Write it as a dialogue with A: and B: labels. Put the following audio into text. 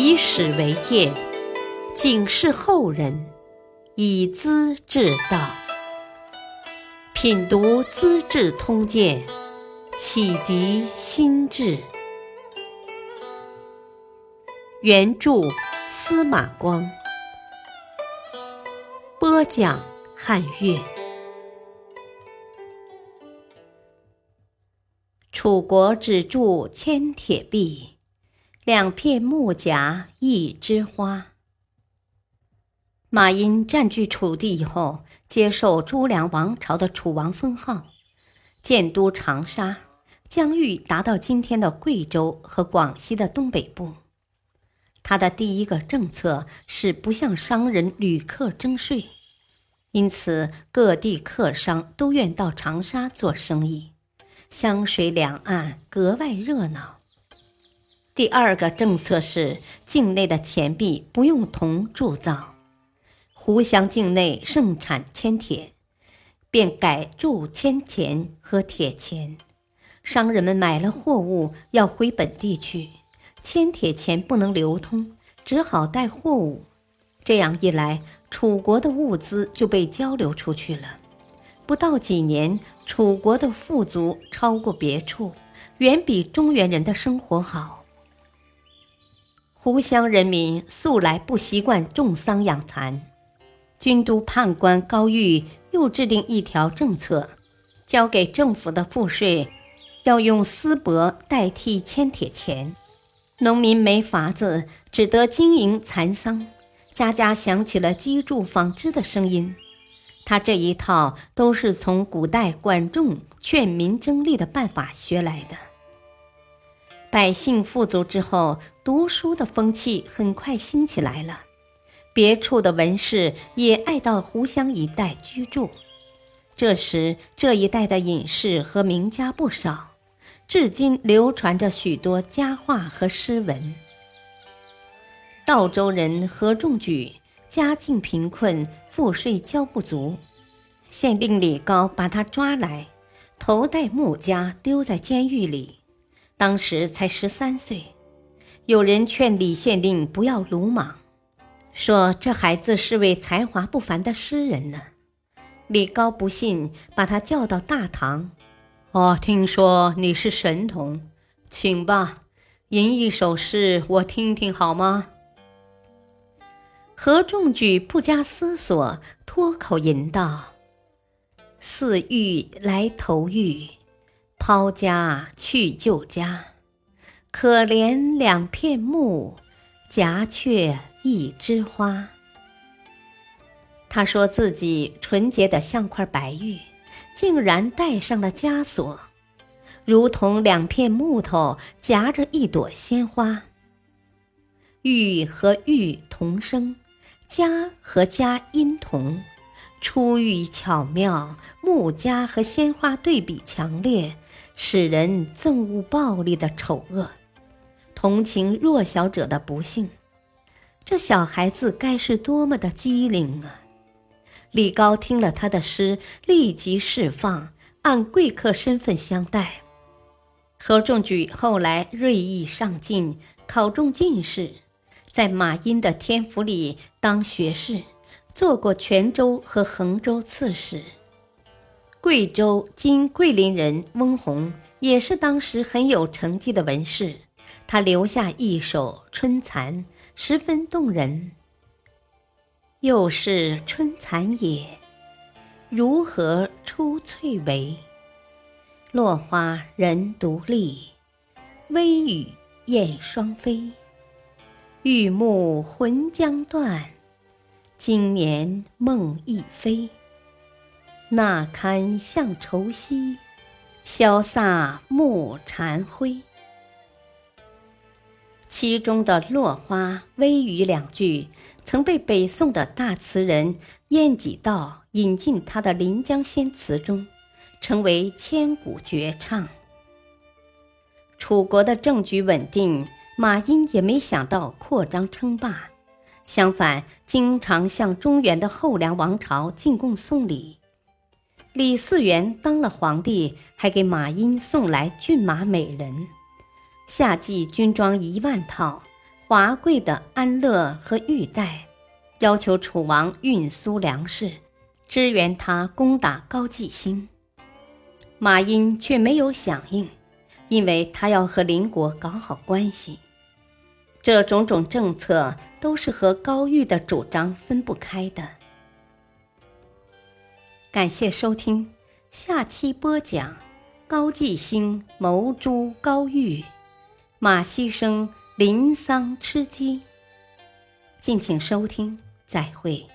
A: 以史为鉴，警示后人，以资治道。品读《资治通鉴》，启迪心智。原著司马光，播讲汉乐。楚国只铸千铁壁，两片木夹一枝花。马殷占据楚地以后，接受朱梁王朝的楚王封号，建都长沙，疆域达到今天的贵州和广西的东北部。他的第一个政策是不向商人、旅客征税，因此各地客商都愿到长沙做生意，湘水两岸格外热闹。第二个政策是境内的钱币不用铜铸造，湖湘境内盛产铅铁，便改铸铅钱和铁钱。商人们买了货物要回本地去。铅铁钱不能流通，只好带货物。这样一来，楚国的物资就被交流出去了。不到几年，楚国的富足超过别处，远比中原人的生活好。湖湘人民素来不习惯种桑养蚕，军都判官高玉又制定一条政策，交给政府的赋税要用丝帛代替铅铁钱。农民没法子，只得经营蚕桑，家家响起了机杼纺织的声音。他这一套都是从古代管仲劝民争利的办法学来的。百姓富足之后，读书的风气很快兴起来了，别处的文士也爱到湖湘一带居住。这时，这一带的隐士和名家不少。至今流传着许多佳话和诗文。道州人何仲举家境贫困，赋税交不足，县令李高把他抓来，头戴木枷，丢在监狱里。当时才十三岁。有人劝李县令不要鲁莽，说这孩子是位才华不凡的诗人呢。李高不信，把他叫到大堂。我听说你是神童，请吧，吟一首诗我听听好吗？何仲举不加思索，脱口吟道：“似玉来投玉，抛家去旧家。可怜两片木，夹却一枝花。”他说自己纯洁的像块白玉。竟然带上了枷锁，如同两片木头夹着一朵鲜花。玉和玉同声，家和家音同，出玉巧妙，木枷和鲜花对比强烈，使人憎恶暴力的丑恶，同情弱小者的不幸。这小孩子该是多么的机灵啊！李高听了他的诗，立即释放，按贵客身份相待。何仲举后来锐意上进，考中进士，在马殷的天府里当学士，做过泉州和衡州刺史。贵州今桂林人翁弘也是当时很有成绩的文士，他留下一首《春蚕》，十分动人。又是春蚕也，如何出翠微？落花人独立，微雨燕双飞。玉木魂将断，今年梦亦飞。那堪向愁兮，潇洒暮蝉灰。其中的“落花”“微雨”两句，曾被北宋的大词人晏几道引进他的《临江仙》词中，成为千古绝唱。楚国的政局稳定，马殷也没想到扩张称霸，相反，经常向中原的后梁王朝进贡送礼。李嗣源当了皇帝，还给马殷送来骏马美人。夏季军装一万套，华贵的安乐和玉带，要求楚王运输粮食，支援他攻打高季兴。马殷却没有响应，因为他要和邻国搞好关系。这种种政策都是和高玉的主张分不开的。感谢收听，下期播讲高继兴谋诛高玉，马希生临丧吃鸡。敬请收听，再会。